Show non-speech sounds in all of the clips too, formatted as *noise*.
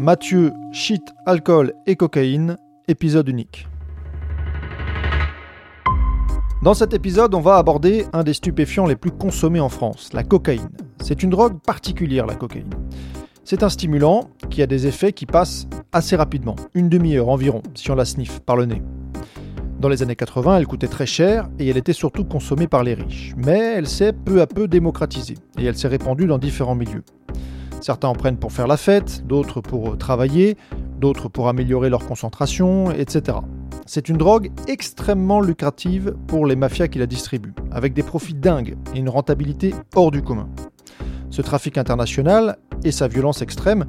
Mathieu, shit, alcool et cocaïne, épisode unique. Dans cet épisode, on va aborder un des stupéfiants les plus consommés en France, la cocaïne. C'est une drogue particulière, la cocaïne. C'est un stimulant qui a des effets qui passent assez rapidement, une demi-heure environ, si on la sniffe par le nez. Dans les années 80, elle coûtait très cher et elle était surtout consommée par les riches. Mais elle s'est peu à peu démocratisée et elle s'est répandue dans différents milieux. Certains en prennent pour faire la fête, d'autres pour travailler, d'autres pour améliorer leur concentration, etc. C'est une drogue extrêmement lucrative pour les mafias qui la distribuent, avec des profits dingues et une rentabilité hors du commun. Ce trafic international et sa violence extrême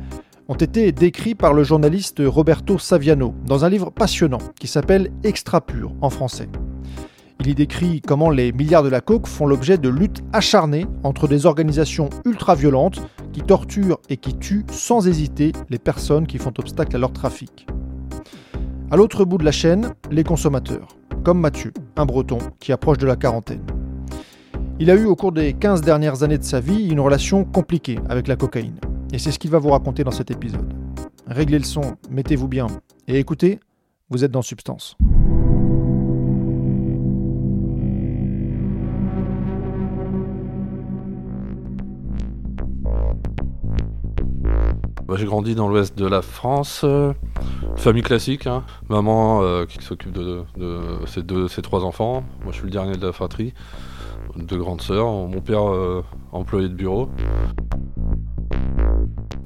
ont été décrits par le journaliste Roberto Saviano dans un livre passionnant qui s'appelle Extra Pur en français. Il y décrit comment les milliards de la coke font l'objet de luttes acharnées entre des organisations ultra-violentes qui torturent et qui tuent sans hésiter les personnes qui font obstacle à leur trafic. À l'autre bout de la chaîne, les consommateurs, comme Mathieu, un breton qui approche de la quarantaine. Il a eu au cours des 15 dernières années de sa vie une relation compliquée avec la cocaïne. Et c'est ce qu'il va vous raconter dans cet épisode. Réglez le son, mettez-vous bien et écoutez, vous êtes dans Substance. Bah, j'ai grandi dans l'ouest de la France, euh, famille classique, hein. maman euh, qui s'occupe de, ses, deux, trois enfants, moi je suis le dernier de la fratrie, deux grandes sœurs, mon père euh, employé de bureau.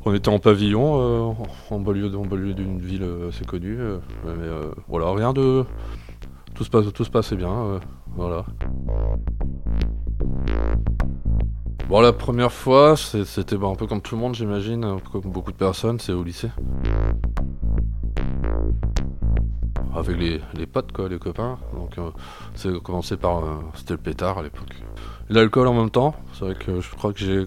On était en pavillon, en banlieue, d'une ville assez connue, mais voilà, rien de... Tout se, passe, tout se passait bien, voilà. Bon, la première fois, c'était bah, un peu comme tout le monde, j'imagine, peu comme beaucoup de personnes, c'est au lycée. Avec les, potes, quoi, les copains. Donc, euh, c'est commencé par. euh, c'était le pétard à l'époque. L'alcool en même temps, c'est vrai que je crois que j'ai.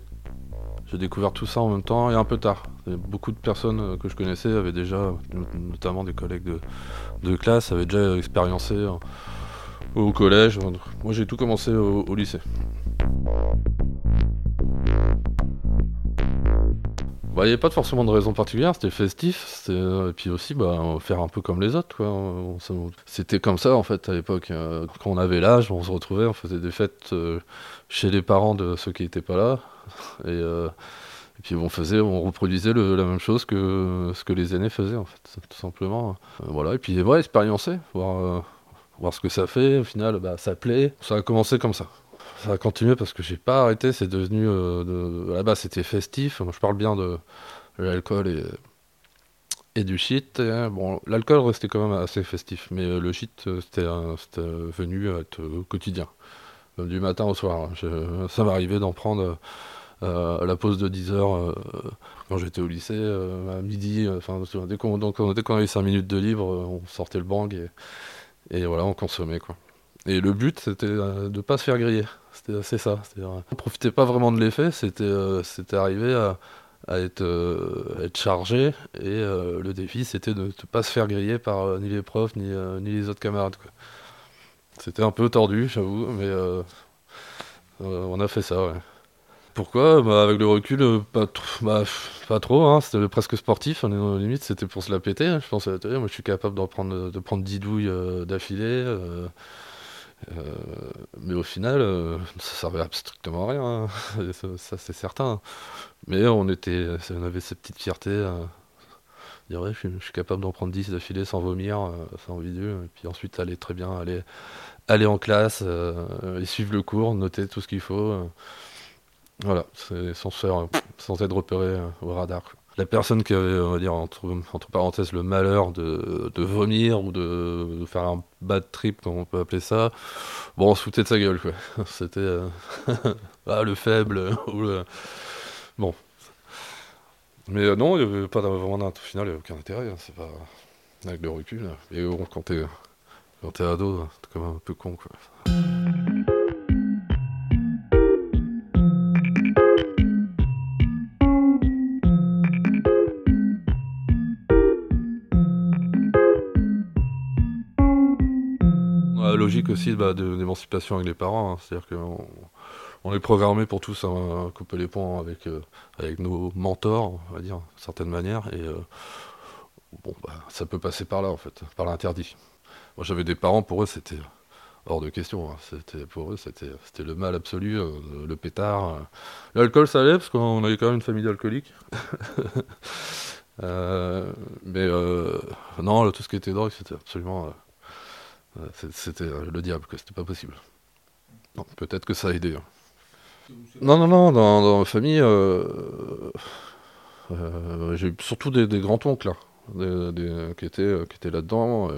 Découvert tout ça en même temps et un peu tard. Beaucoup de personnes euh, que je connaissais avaient déjà, no- notamment des collègues de, classe, avaient déjà expériencé euh, au collège. Moi j'ai tout commencé au lycée. Bah, il n'y avait pas forcément de raison particulière, c'était festif, euh, et puis aussi bah, faire un peu comme les autres. C'était comme ça en fait à l'époque. euh, Quand on avait l'âge, on se retrouvait, on faisait des fêtes euh, chez les parents de ceux qui n'étaient pas là. Et, puis on faisait, on reproduisait la même chose que ce que les aînés faisaient en fait, tout simplement. Voilà, et puis ouais, expériencer, voir, voir ce que ça fait. Au final, bah, ça plaît. Ça a commencé comme ça. Ça a continué parce que j'ai pas arrêté. C'est devenu euh, de... là-bas, c'était festif. Moi, je parle bien de l'alcool et du shit. hein, bon, l'alcool restait quand même assez festif, mais euh, le shit, euh, c'était venu être quotidien, du matin au soir. hein. Ça m'arrivait d'en prendre à la pause de 10 heures euh, quand j'étais au lycée, à midi. dès qu'on avait 5 minutes de libre, on sortait le bang et, et voilà, on consommait quoi. Et le but, c'était de pas se faire griller. C'était c'est ça. Euh, on profitait pas vraiment de l'effet. C'était euh, arrivé à, à être, euh, à être chargé. Et euh, le défi, c'était de ne pas se faire griller par euh, ni les profs ni, euh, ni les autres camarades. C'était un peu tordu, j'avoue, mais euh, euh, on a fait ça. Ouais. Pourquoi? Bah, Avec le recul, euh, pas, bah, pas trop. Hein, c'était presque sportif. Dans la limite, c'était pour se la péter. hein. Je pensais, moi, je suis capable d'en prendre, de prendre 10 douilles euh, d'affilée. Euh, mais au final, euh, ça servait à strictement à rien. hein. ça, c'est certain. Mais on était, on avait cette petite fierté. euh, dire, ouais, je, suis, je suis capable d'en prendre 10 d'affilée sans vomir, euh, sans vidéo. Et puis ensuite, aller très bien, aller, aller en classe, euh, et suivre le cours, noter tout ce qu'il faut. voilà, sans sans être repéré au radar. La personne qui avait, on va dire, entre, parenthèses, le malheur de, de vomir ou de, faire un bad trip, comme on peut appeler ça, bon, on se foutait de sa gueule, quoi. *laughs* C'était euh, *laughs* ah, le faible, *laughs* ou le... Bon. Mais euh, non, il n'y avait pas vraiment. Au final, il n'y avait aucun intérêt. hein, C'est pas avec le recul. Et bon, quand t'es quand t'es ado, t'es quand même un peu con. Quoi. Aussi bah, d'émancipation avec les parents, hein. c'est-à-dire qu'on on est programmé pour tous hein, couper les ponts avec, euh, avec nos mentors, on va dire, d'une certaine manière, et euh, bon, bah, ça peut passer par là, en fait, par l'interdit. Moi, j'avais des parents, pour eux, c'était hors de question. hein. C'était, pour eux, c'était, le mal absolu, euh, le pétard. L'alcool, ça allait, parce qu'on avait quand même une famille d'alcooliques. *laughs* Mais non, tout ce qui était drogue, c'était absolument... euh, c'était euh, le diable, que c'était pas possible. Peut-être que ça a aidé. hein. Non, non, non, dans, ma famille, euh, j'ai eu surtout des, grands-oncles, des- qui étaient, qui étaient là-dedans.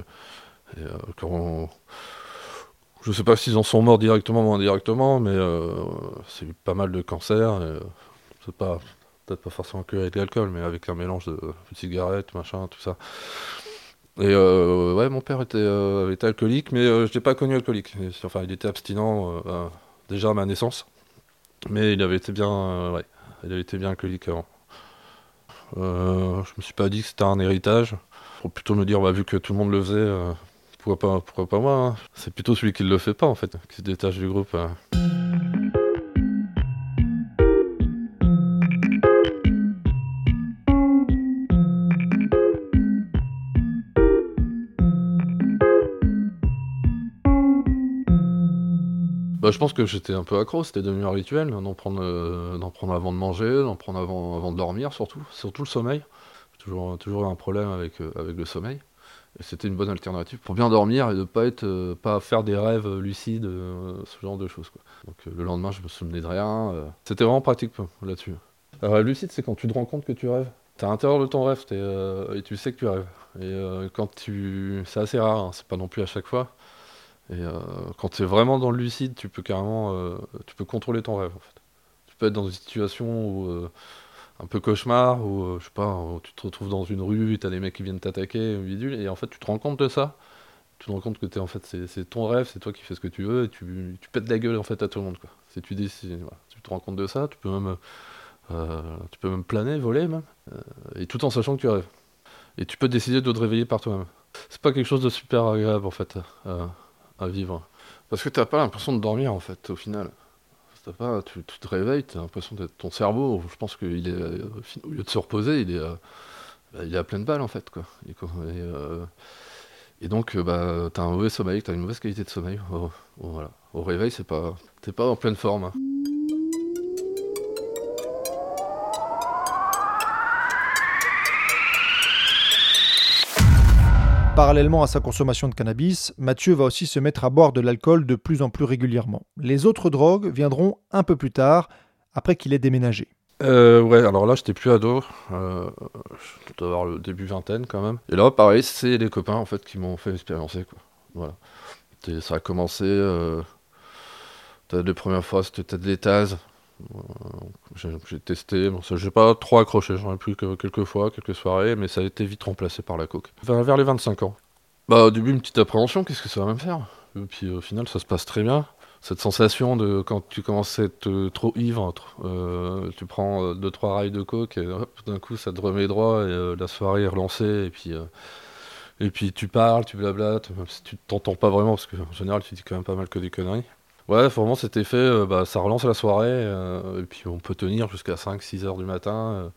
et, quand je sais pas s'ils en sont morts directement ou indirectement, mais c'est eu pas mal de cancers. et, peut-être pas forcément que avec l'alcool, mais avec un mélange de cigarettes, machin, tout ça. Et euh, ouais, mon père était, euh, été alcoolique, mais euh, je l'ai pas connu alcoolique. Enfin, il était abstinent euh, euh, déjà à ma naissance, mais il avait été bien, il avait été bien alcoolique avant. Je me suis pas dit que c'était un héritage. Faut plutôt me dire, bah, vu que tout le monde le faisait, pourquoi pas, moi hein. C'est plutôt celui qui le fait pas en fait, qui se détache du groupe. Bah, je pense que j'étais un peu accro, c'était devenu un rituel hein, d'en prendre, euh, d'en prendre avant de manger, d'en prendre avant, de dormir surtout, surtout le sommeil. J'ai toujours, toujours eu un problème avec, euh, avec le sommeil. Et c'était une bonne alternative pour bien dormir et de pas être, euh, pas faire des rêves lucides, ce genre de choses. Donc le lendemain, je me souvenais de rien. C'était vraiment pratique quoi, là-dessus. Lucide, c'est quand tu te rends compte que tu rêves. T'es à l'intérieur de ton rêve et tu sais que tu rêves. Et quand tu, c'est assez rare, hein, c'est pas non plus à chaque fois. Et euh, quand tu es vraiment dans le lucide, tu peux carrément euh, tu peux contrôler ton rêve en fait. Tu peux être dans une situation euh, un peu cauchemar, où je sais pas, tu te retrouves dans une rue, tu as des mecs qui viennent t'attaquer, et en fait tu te rends compte de ça. Tu te rends compte que t'es en fait c'est, ton rêve, c'est toi qui fais ce que tu veux, et tu, pètes la gueule en fait à tout le monde quoi. Si tu tu te rends compte de ça, tu peux même tu peux même planer, voler même, et tout en sachant que tu rêves. Et tu peux décider de te réveiller par toi-même. C'est pas quelque chose de super agréable en fait. À vivre. Parce que t'as pas l'impression de dormir en fait au final. Pas, tu, te réveilles, t'as l'impression d'être ton cerveau. Je pense qu'il est euh, au lieu de se reposer, il est, euh, bah, il est à pleine balle en fait quoi. Euh, et donc bah t'as un mauvais sommeil, t'as une mauvaise qualité de sommeil. Au, au- voilà. Au réveil c'est pas, t'es pas en pleine forme. hein. Parallèlement à sa consommation de cannabis, Mathieu va aussi se mettre à boire de l'alcool de plus en plus régulièrement. Les autres drogues viendront un peu plus tard, après qu'il ait déménagé. Euh, ouais, alors là, j'étais plus ado. Euh, je dois avoir le début vingtaine quand même. Et là, pareil, c'est les copains en fait qui m'ont fait expérimenter quoi. Voilà. Ça a commencé. Euh, les premières fois, c'était peut-être J'ai testé. Bon, ça, j'ai pas trop accroché. J'en ai pris que quelques fois, quelques soirées, mais ça a été vite remplacé par la coke. Vers, vers les 25 ans. Bah, au début, une petite appréhension. Qu'est-ce que ça va me faire? Et puis au final, ça se passe très bien cette sensation de quand tu commences à être euh, trop ivre, euh, tu prends euh, deux trois rails de coke et hop, d'un coup ça te remet droit et euh, la soirée est relancée et puis euh, et puis tu parles, tu blablates, même si tu t'entends pas vraiment parce que en général tu dis quand même pas mal que des conneries. Ouais, vraiment cet effet, euh, bah, ça relance la soirée euh, et puis on peut tenir jusqu'à 5-6 heures du matin euh,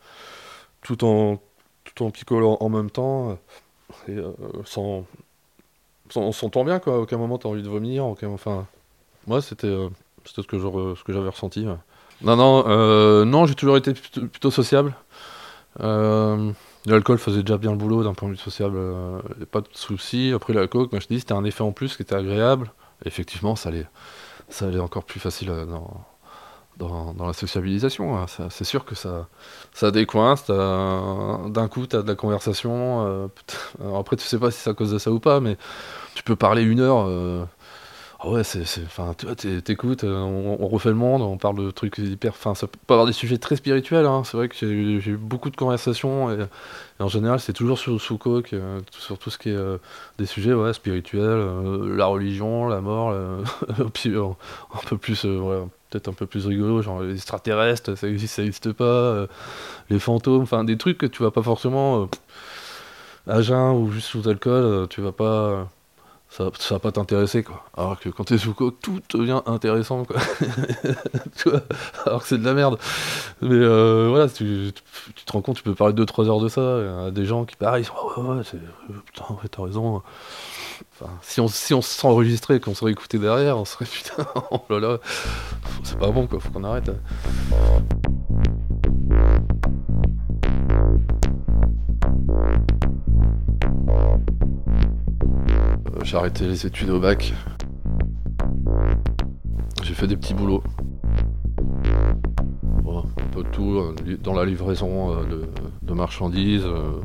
tout en tout en picolant en même temps et sans, sans on s'entend bien quoi. Aucun moment t'as envie de vomir, aucun, enfin moi, c'était euh, c'était ce que j'avais ressenti. ouais. Non, non, non, j'ai toujours été plutôt, sociable. L'alcool faisait déjà bien le boulot d'un point de vue sociable, pas de souci. Après la coke, moi je te dis, c'était un effet en plus qui était agréable. Effectivement, ça allait, ça allait encore plus facile euh, dans, dans, la sociabilisation. hein. C'est sûr que ça, ça décoince. D'un coup, tu as de la conversation. euh, *laughs* après, tu sais pas si c'est à cause de ça ou pas, mais tu peux parler une heure. euh, Ah ouais, c'est, enfin, t'écoutes, euh, on, refait le monde, on parle de trucs hyper, enfin, ça peut avoir des sujets très spirituels. hein. C'est vrai que j'ai, eu- beaucoup de conversations et, en général, c'est toujours sous coke, euh, sur tout ce qui est euh, des sujets, ouais, spirituels, la religion, la mort, *laughs* un peu plus, ouais, peut-être un peu plus rigolo, genre les extraterrestres, ça existe, ça existe pas, les fantômes, enfin, des trucs que tu vas pas forcément à jeun ou juste sous alcool, tu vas pas ça, va pas t'intéresser quoi. Alors que quand t'es sous coke, tout devient intéressant quoi. *laughs* tu vois Alors que c'est de la merde. Mais euh, voilà, tu, tu- te rends compte, tu peux parler 2-3 heures de ça des gens qui pareil, ils sont, ah ouais, ouais, euh, putain, t'as raison. Si on si on s'enregistrait et qu'on serait écouté derrière, on serait *laughs* putain, oh là là, c'est pas bon quoi, faut qu'on arrête. Euh, J'ai arrêté les études au bac. J'ai fait des petits boulots. Un peu tout, li- dans la livraison euh, de, de marchandises, euh,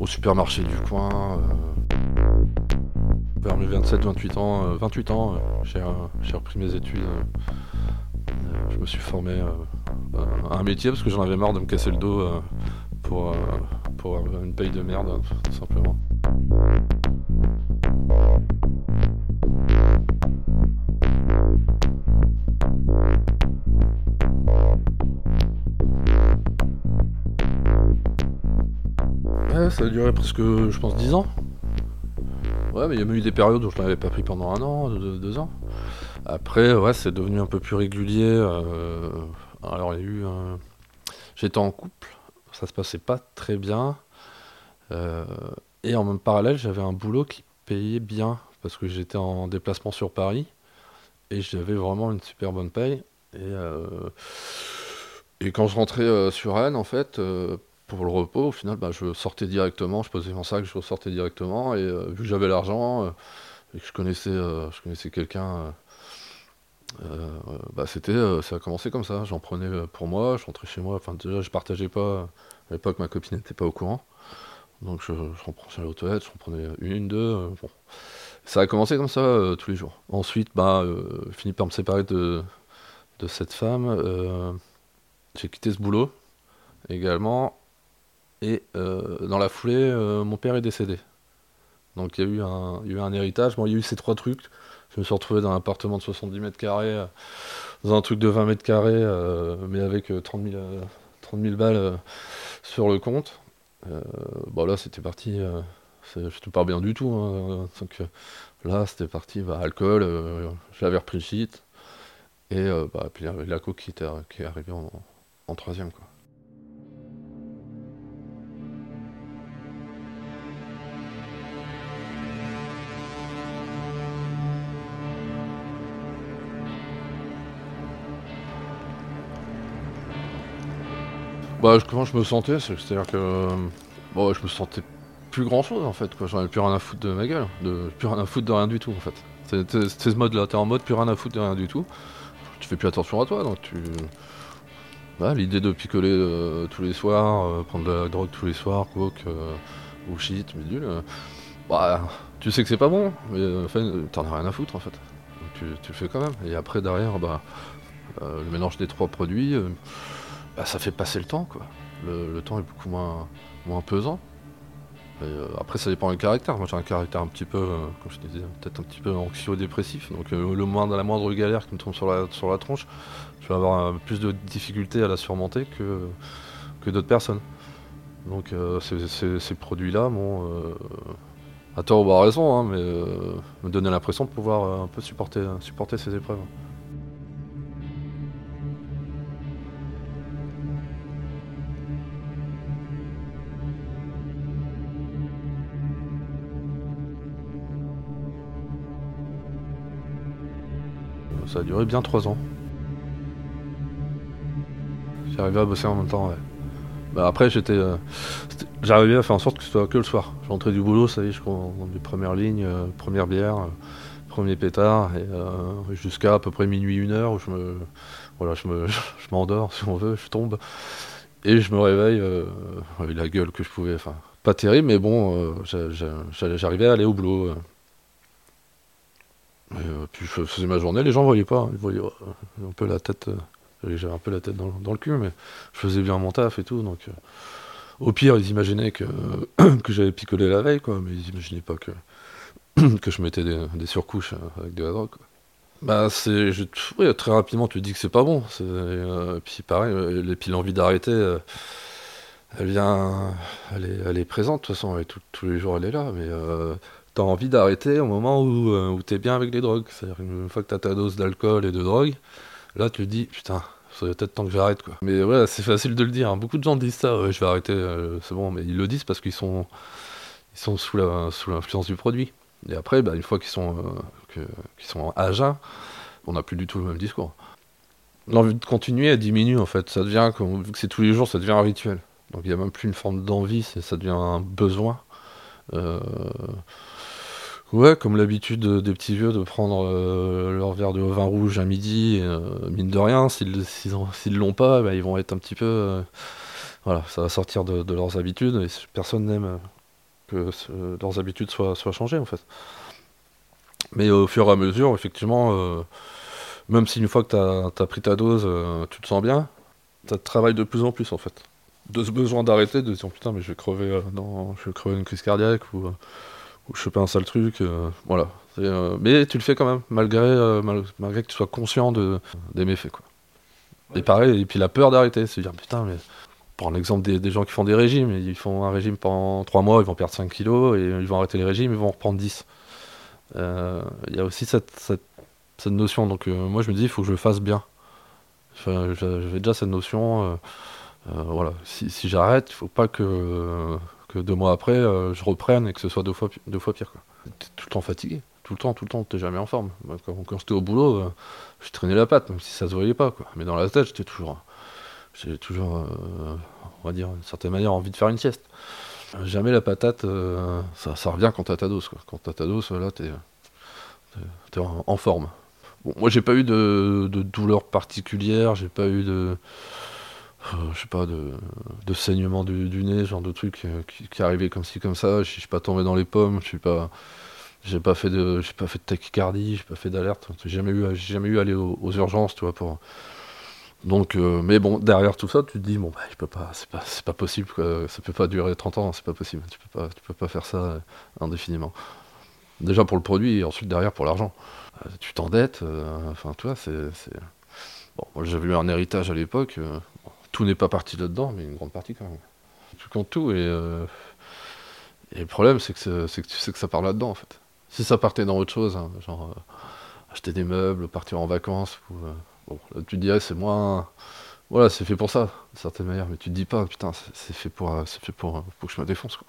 au supermarché du coin. euh. Vers mes 27-28 ans, euh, 28 ans, j'ai repris mes études. je me suis formé à un métier parce que j'en avais marre de me casser le dos pour, pour une paye de merde, tout simplement. Ça a duré presque, je pense, 10 ans. Ouais, mais il y a même eu des périodes où je l'avais pas pris pendant un an, deux, deux ans. Après, ouais, c'est devenu un peu plus régulier. euh, alors, il y a eu un... J'étais en couple, ça se passait pas très bien. euh, et en même parallèle, j'avais un boulot qui payait bien, parce que j'étais en déplacement sur Paris. Et j'avais vraiment une super bonne paye. Et, euh, et quand je rentrais euh, sur Rennes, en fait, euh, pour le repos, au final, bah, je sortais directement, je posais mon sac, je ressortais directement. Et vu que j'avais l'argent et que je connaissais, je connaissais quelqu'un, bah, c'était, ça a commencé comme ça. J'en prenais pour moi, je rentrais chez moi. Enfin, déjà, je partageais pas. À l'époque, ma copine n'était pas au courant. Donc, je, je aux toilettes, je reprenais une, deux. euh, bon. Ça a commencé comme ça euh, tous les jours. Ensuite, bah, euh, fini par me séparer de, de cette femme. euh, j'ai quitté ce boulot également. Et dans la foulée, mon père est décédé. Donc il y, a eu un, y a eu un héritage. Bon, il y a eu ces trois trucs. Je me suis retrouvé dans un appartement de 70 mètres carrés, dans un truc de 20 mètres carrés, mais avec euh, 30, 000, euh, 30 000 balles sur le compte. Euh, bon, là, c'était parti. Euh, je te parle bien du tout. hein. Donc euh, là, c'était parti. Bah, alcool, j'avais repris le shit. Et bah, puis la était, qui est arrivée en, en troisième. Quoi. Bah, comment je me sentais c'est- C'est-à-dire que euh, bon, je me sentais plus grand chose en fait. quoi. J'en avais plus rien à foutre de ma gueule. De, plus rien à foutre de rien du tout en fait. C'est ce mode là, t'es en mode plus rien à foutre de rien du tout. Tu fais plus attention à toi donc tu. L'idée de picoler euh, tous les soirs, euh, prendre de la drogue tous les soirs, coke ou shit, bidule, bah, tu sais que c'est pas bon, mais enfin, t'en as rien à foutre en fait. Donc, tu, tu le fais quand même. Et après derrière, bah, le mélange des trois produits, bah, ça fait passer le temps quoi. Le, temps est beaucoup moins, moins pesant. Euh, après ça dépend du caractère. Moi j'ai un caractère un petit peu, euh, comme je disais, peut-être un petit peu anxio-dépressif. Donc euh, le moindre, la moindre galère qui me tombe sur la, sur la tronche, je vais avoir plus de difficultés à la surmonter que, que d'autres personnes. Donc ces, produits-là m'ont, à tort ou à raison, hein, mais me donné l'impression de pouvoir un peu supporter, supporter ces épreuves. Ça a duré bien trois ans. J'arrivais à bosser en même temps. Bah après, j'étais, euh, j'arrivais à faire en sorte que ce soit que le soir. Je rentrais du boulot, ça y est, je mes premières lignes, euh, première bière, euh, premier pétard, et euh, jusqu'à à peu près minuit, une heure, où je me, voilà, je me, *laughs* je m'endors, si on veut, je tombe, et je me réveille avec la gueule que je pouvais, enfin, pas terrible, mais bon, j'a- j'a- j'a- j'arrivais à aller au boulot. Euh. Et, euh, puis je faisais ma journée, les gens voyaient pas, hein. ils voyaient euh, un peu la tête, euh, j'avais un peu la tête dans, le cul, mais je faisais bien mon taf et tout, donc euh, au pire ils imaginaient que, *coughs* que j'avais picolé la veille, quoi, mais ils imaginaient pas que, *coughs* que je mettais des, surcouches euh, avec de la drogue. Bah c'est, ouais, très rapidement tu te dis que c'est pas bon, euh, et puis pareil, euh, et puis l'envie d'arrêter, euh, elle vient, elle est, présente de toute façon, et tous les jours elle est là, mais euh, t'as envie d'arrêter au moment où, euh, où t'es bien avec les drogues. C'est-à-dire une fois que t'as ta dose d'alcool et de drogue, là tu te dis putain, ça serait peut-être temps que j'arrête quoi. Mais ouais, c'est facile de le dire. hein. Beaucoup de gens disent ça, ouais, je vais arrêter, euh, c'est bon, mais ils le disent parce qu'ils sont, ils sont sous la, sous l'influence du produit. Et après, bah, une fois qu'ils sont, euh, qu'ils sont à jeun, on n'a plus du tout le même discours. L'envie de continuer, elle diminue en fait. Ça devient, vu que c'est tous les jours, ça devient un rituel. Donc il n'y a même plus une forme d'envie, ça devient un besoin. Euh, Ouais, comme l'habitude des petits vieux de prendre euh, leur verre de vin rouge à midi, euh, mine de rien, s'ils s'ils l'ont pas, bah, ils vont être un petit peu. euh, voilà, ça va sortir de, leurs habitudes et personne n'aime que leurs habitudes soient, changées en fait. Mais au fur et à mesure, effectivement, même si une fois que tu as, pris ta dose, tu te sens bien, ça te travaille de plus en plus en fait. De ce besoin d'arrêter, de dire putain, mais je vais crever, dans, je vais crever une crise cardiaque ou. Ou choper un sale truc, euh, voilà. Euh, mais tu le fais quand même, malgré, euh, mal- malgré que tu sois conscient de, des méfaits, quoi. Et pareil, et puis la peur d'arrêter, c'est dire putain, mais prends l'exemple des, des gens qui font des régimes, ils font un régime pendant 3 mois, ils vont perdre 5 kilos, et ils vont arrêter les régimes, ils vont en reprendre 10. Euh, Il y a aussi cette, cette, cette notion, donc euh, moi je me dis, il faut que je le fasse bien. Enfin, j'avais déjà cette notion, euh, voilà, si, si j'arrête, il faut pas que, que deux mois après, euh, je reprenne et que ce soit deux fois, deux fois pire. T'es tout le temps fatigué, tout le temps, tout le temps, t'es jamais en forme. Quand, quand j'étais au boulot, euh, je traînais la patte, même si ça se voyait pas. Quoi. Mais dans la tête, j'étais toujours, j'ai toujours, euh, on va dire, d'une certaine manière, envie de faire une sieste. Jamais la patate, ça, ça revient quand t'as ta dose. Quoi. Quand t'as ta dose, là, t'es, t'es, en forme. Bon, moi, j'ai pas eu de, de douleur particulière, j'ai pas eu de, euh, je sais pas, de, de saignement du, du nez, genre de truc euh, qui, arrivait comme ci comme ça. Je suis pas tombé dans les pommes, je suis pas, j'ai pas fait de, j'ai pas fait de tachycardie, j'ai pas fait d'alerte. J'ai jamais eu, j'ai jamais eu à aller aux, urgences, tu vois, pour. Donc, euh, mais bon, derrière tout ça, tu te dis bon, bah, je peux pas, c'est pas, pas possible, quoi. Ça peut pas durer 30 ans, c'est pas possible. Tu peux pas, tu peux pas faire ça euh, indéfiniment. Déjà pour le produit et ensuite derrière pour l'argent. Tu t'endettes, enfin, toi, c'est, c'est. Bon, j'avais eu un héritage à l'époque. N'est pas parti là-dedans, mais une grande partie quand même. Tu comptes tout et, euh, et le problème c'est que, c'est c'est que tu sais que ça part là-dedans en fait. Si ça partait dans autre chose, hein, genre euh, acheter des meubles, partir en vacances, euh, tu dirais c'est moins... Voilà, c'est fait pour ça, d'une certaine manière, mais tu te dis pas, putain, c'est fait pour, euh, fait pour, euh, pour que je me défonce quoi.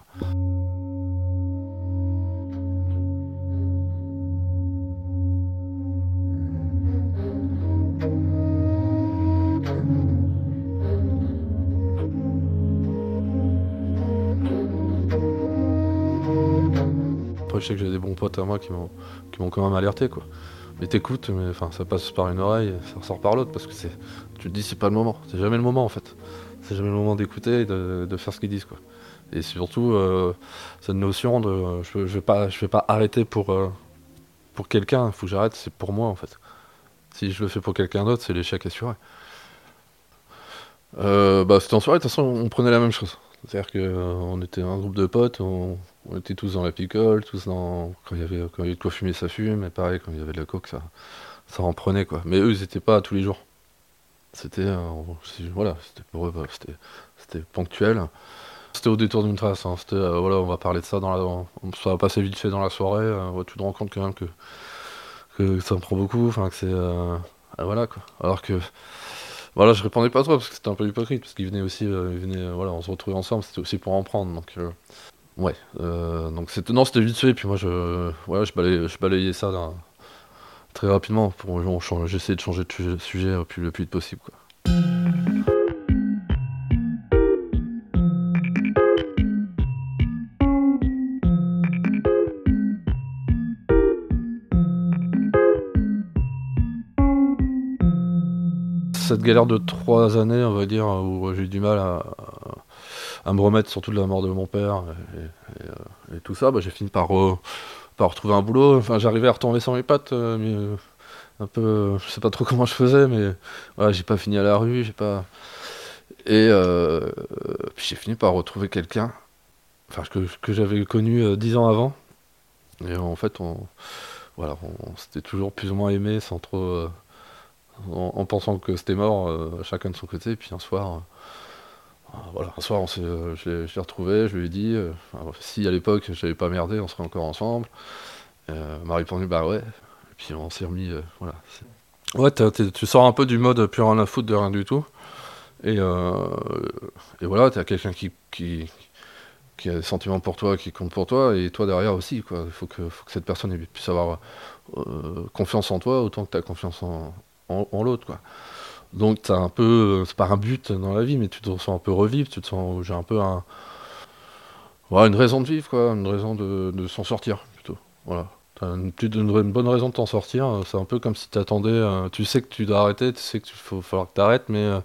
Je sais que j'ai des bons potes à moi qui m'ont quand même alerté, quoi. Mais t'écoutes, mais enfin, ça passe par une oreille, ça ressort par l'autre, parce que c'est, tu te dis, c'est pas le moment. C'est jamais le moment, en fait. C'est jamais le moment d'écouter et de, de faire ce qu'ils disent, quoi. Et surtout, euh, cette notion de, euh, je, je vais pas, je vais pas arrêter pour euh, pour quelqu'un. Il faut que j'arrête, c'est pour moi, en fait. Si je le fais pour quelqu'un d'autre, c'est l'échec assuré. Bah, c'était en soirée, de toute façon, on prenait la même chose. C'est-à-dire qu'on était un groupe de potes, on, était tous dans la picole, tous dans. Quand il y avait, quand il y avait de quoi fumer, ça fume, et pareil, quand il y avait de la coke, ça, ça en prenait, quoi. Mais eux, ils étaient pas tous les jours. C'était. euh, voilà, c'était pour eux, bah, c'était, ponctuel. C'était au détour d'une trace, hein. C'était, euh, voilà, on va parler de ça dans la. on- ça va passer vite fait dans la soirée, euh, te rends compte quand même que, que ça me prend beaucoup, enfin, que c'est. euh, voilà, quoi. Alors que. Voilà, je répondais pas trop parce que c'était un peu hypocrite, parce qu'ils venaient aussi, euh, euh, voilà, on se retrouvait ensemble, c'était aussi pour en prendre, donc euh, ouais, euh, donc c'était, non, c'était vite fait, puis moi je, voilà, je balayais, ça très rapidement, pour, j'essayais de changer de sujet, au plus, le plus vite possible, quoi. Galère de trois années, on va dire, où j'ai eu du mal à, me remettre surtout de la mort de mon père et, euh, tout ça, bah, j'ai fini par, re- pas retrouver un boulot. Enfin, j'arrivais à retomber sur mes pattes, euh, mais euh, un peu, je sais pas trop comment je faisais, mais voilà, j'ai pas fini à la rue, j'ai pas. Et euh, puis j'ai fini par retrouver quelqu'un, enfin que, j'avais connu euh, dix ans avant. Et en fait, on, voilà, on, s'était toujours plus ou moins aimé sans trop, euh, en, en pensant que c'était mort, euh, chacun de son côté. Et puis un soir. euh, voilà, un soir, on euh, je l'ai retrouvé, je lui ai dit, euh, si à l'époque j'avais pas merdé, on serait encore ensemble. Euh, m'a répondu, bah ouais. Et puis on s'est remis, euh, voilà. Ouais, tu sors un peu du mode plus rien à foutre de rien du tout. Et, euh, et voilà, t'as quelqu'un qui, a des sentiments pour toi, qui compte pour toi, et toi derrière aussi. Il faut que, cette personne puisse avoir euh, confiance en toi autant que t'as confiance en, en, l'autre, quoi. Donc t'as un peu, c'est pas un but dans la vie, mais tu te sens un peu revivre, tu te sens, j'ai un peu un, une raison de vivre, quoi, une raison de, s'en sortir, plutôt. Voilà. T'as une, une bonne raison de t'en sortir. euh, C'est un peu comme si t'attendais, euh, tu sais que tu dois arrêter, tu sais qu'il faut falloir que t'arrêtes, mais euh,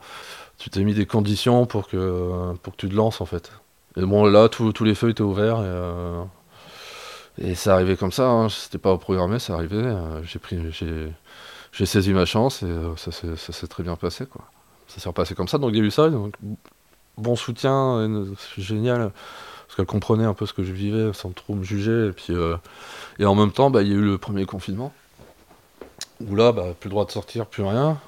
tu t'es mis des conditions pour que, euh, pour que tu te lances, en fait. Et bon, là, tous les feux étaient ouverts, et, et c'est arrivé comme ça, hein, c'était pas programmé, c'est arrivé. j'ai pris, j'ai, j'ai saisi ma chance, et euh, ça s'est très bien passé, quoi. Ça s'est repassé comme ça, donc il y a eu ça, donc bon soutien, euh, c'est génial, parce qu'elle comprenait un peu ce que je vivais sans trop me juger, et puis... euh, et en même temps, bah, il y a eu le premier confinement, où là, bah, plus le droit de sortir, plus rien,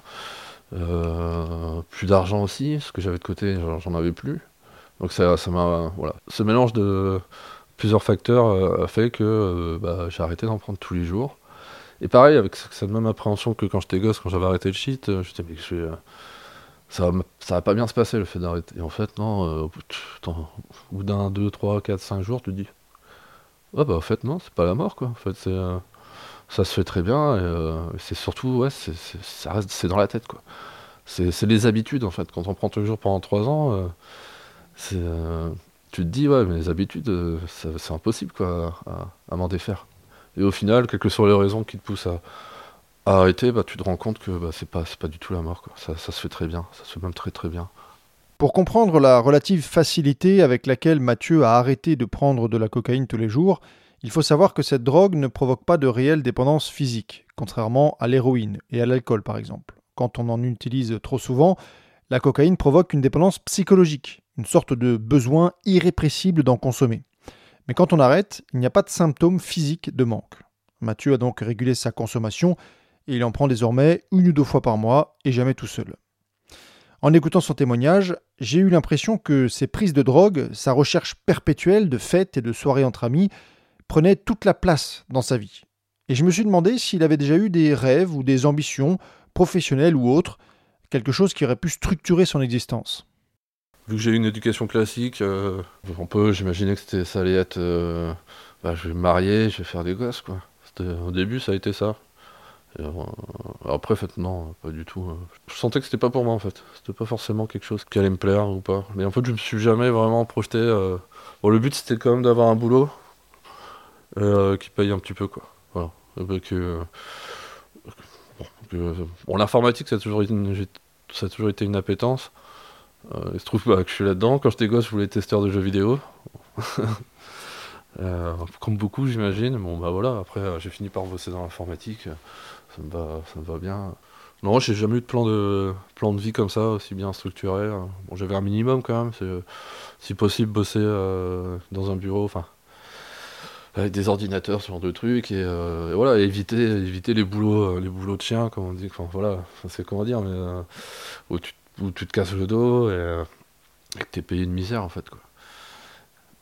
euh, plus d'argent aussi, ce que j'avais de côté, j'en- avais plus. Donc ça, ça m'a, voilà. Ce mélange de plusieurs facteurs euh, a fait que euh, bah, j'ai arrêté d'en prendre tous les jours. Et pareil, avec cette même appréhension que quand j'étais gosse, quand j'avais arrêté le shit, euh, je disais, mais je vais, euh, ça, va, ça va pas bien se passer le fait d'arrêter. Et en fait, non, euh, au bout d'un, deux, trois, quatre, cinq jours, tu te dis, Ouais, bah en fait, non, c'est pas la mort, quoi. En fait, c'est, euh, ça se fait très bien, et euh, c'est surtout, ouais, c'est, c'est- ça reste, c'est dans la tête, quoi. C'est, c'est les habitudes, en fait. Quand on prend toujours pendant trois ans, euh, euh, tu te dis, ouais, mais les habitudes, euh, c'est impossible, quoi, à m'en défaire. Et au final, quelles que soient les raisons qui te poussent à, arrêter, bah, tu te rends compte que bah, c'est pas, pas du tout la mort. Ça, ça se fait très bien, ça se fait même très très bien. Pour comprendre la relative facilité avec laquelle Mathieu a arrêté de prendre de la cocaïne tous les jours, il faut savoir que cette drogue ne provoque pas de réelle dépendance physique, contrairement à l'héroïne et à l'alcool par exemple. Quand on en utilise trop souvent, la cocaïne provoque une dépendance psychologique, une sorte de besoin irrépressible d'en consommer. Mais quand on arrête, il n'y a pas de symptômes physiques de manque. Mathieu a donc régulé sa consommation et il en prend désormais une ou deux fois par mois et jamais tout seul. En écoutant son témoignage, j'ai eu l'impression que ses prises de drogue, sa recherche perpétuelle de fêtes et de soirées entre amis, prenaient toute la place dans sa vie. Et je me suis demandé s'il avait déjà eu des rêves ou des ambitions, professionnelles ou autres, quelque chose qui aurait pu structurer son existence. Vu que j'ai eu une éducation classique, euh, j'imaginais que c'était, ça allait être, euh, bah, je vais me marier, je vais faire des gosses, quoi. Au début, ça a été ça. Euh, après, en fait, non, pas du tout. euh. Je sentais que c'était pas pour moi, en fait. C'était pas forcément quelque chose qui allait me plaire ou pas. Mais en fait, je me suis jamais vraiment projeté. euh, Bon, le but, c'était quand même d'avoir un boulot euh, qui paye un petit peu, quoi. Euh, bon, que- l'informatique, ça a toujours une, ça a toujours été une appétence. Euh, il se trouve que je suis là-dedans. Quand j'étais gosse, je voulais être testeur de jeux vidéo. *laughs* Euh, comme beaucoup, j'imagine. Bon, bah voilà, après, euh, j'ai fini par bosser dans l'informatique. Ça me va, ça me va bien. Non, j'ai jamais eu de plan de, plan de vie comme ça, aussi bien structuré. euh. Bon, j'avais un minimum quand même. c'est, si possible, bosser dans un bureau, enfin, avec des ordinateurs, ce genre de trucs. Et, voilà, éviter, éviter les boulots, les de chien, comme on dit. Enfin, voilà, c'est comment dire, mais où, tu, où tu te casses le dos et, euh, que t'es payé une misère, en fait, quoi.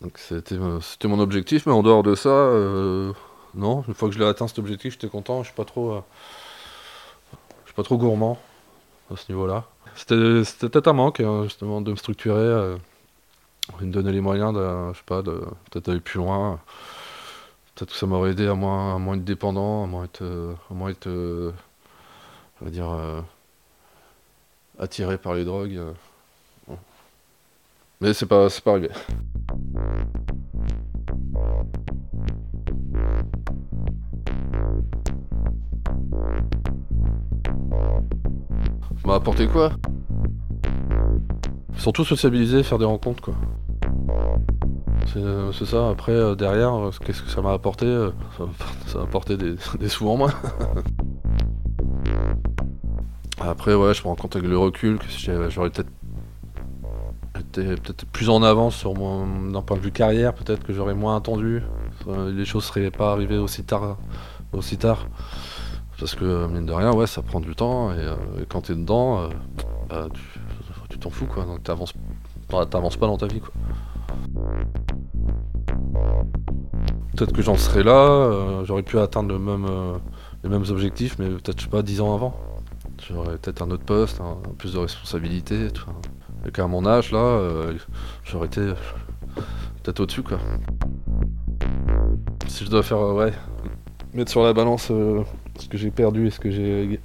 Donc c'était euh, c'était mon objectif, mais en dehors de ça, euh, non. Une fois que je l'ai atteint cet objectif, j'étais content. Je suis pas trop, je suis pas trop gourmand à ce niveau-là. C'était peut-être un manque hein, justement de me structurer, de me donner les moyens de, je sais pas, de peut-être aller plus loin. Peut-être que ça m'aurait aidé à moins, à moins être dépendant, à moins être, à moins être, on va dire, attiré par les drogues. euh. Mais c'est pas, pas arrivé. M'a apporté quoi? Surtout sociabiliser, faire des rencontres quoi. C'est ça. Après, derrière, qu'est-ce que ça m'a apporté? Ça m'a apporté des, *laughs* des sous en moins. *laughs* Après, ouais, je me rends compte avec le recul que j'aurais peut-être été peut-être plus en avance sur mon d'un point de vue carrière, peut-être que j'aurais moins attendu. Les choses seraient pas arrivées aussi tard, aussi tard. Parce que mine de rien, ouais, ça prend du temps et, euh, quand t'es dedans, euh, bah, tu t'en fous quoi. Donc t'avances, t'avances pas dans ta vie quoi. Peut-être que j'en serais là, euh, j'aurais pu atteindre même, les mêmes objectifs, mais peut-être je sais pas dix ans avant. J'aurais peut-être un autre poste, plus de responsabilité. Et qu'à mon âge, là, euh, j'aurais été peut-être au-dessus, quoi. Si je dois faire, euh, ouais, mettre sur la balance euh, ce que j'ai perdu et ce que j'ai,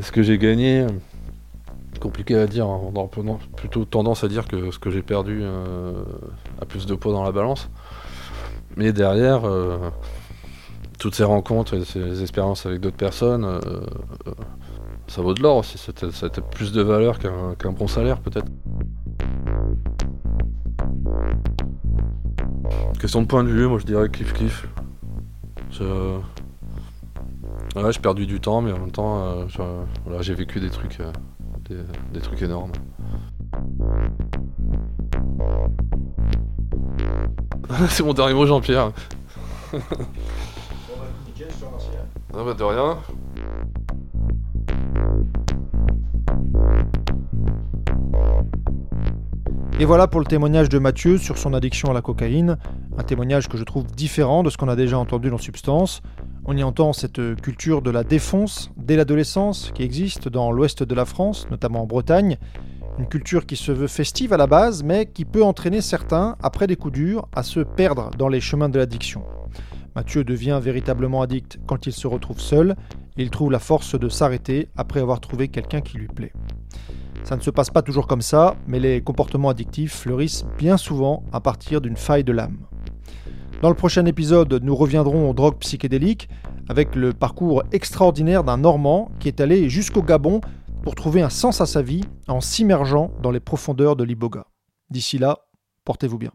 ce que j'ai gagné, compliqué à dire. Hein. On a plutôt tendance à dire que ce que j'ai perdu a plus de poids dans la balance. Mais derrière, toutes ces rencontres et ces expériences avec d'autres personnes, ça vaut de l'or aussi, ça a plus de valeur qu'un bon salaire peut-être. Question de point de vue, moi je dirais kiff kiff. Je... Ouais, j'ai perdu du temps, mais en même temps, euh, j'ai vécu des trucs, euh, des, trucs énormes. *laughs* C'est mon dernier mot, Jean-Pierre. Ah bah, de rien. Et voilà pour le témoignage de Mathieu sur son addiction à la cocaïne, un témoignage que je trouve différent de ce qu'on a déjà entendu dans Substance. On y entend cette culture de la défonce dès l'adolescence qui existe dans l'ouest de la France, notamment en Bretagne, une culture qui se veut festive à la base, mais qui peut entraîner certains, après des coups durs, à se perdre dans les chemins de l'addiction. Mathieu devient véritablement addict quand il se retrouve seul, et il trouve la force de s'arrêter après avoir trouvé quelqu'un qui lui plaît. Ça ne se passe pas toujours comme ça, mais les comportements addictifs fleurissent bien souvent à partir d'une faille de l'âme. Dans le prochain épisode, nous reviendrons aux drogues psychédéliques avec le parcours extraordinaire d'un Normand qui est allé jusqu'au Gabon pour trouver un sens à sa vie en s'immergeant dans les profondeurs de l'Iboga. D'ici là, portez-vous bien.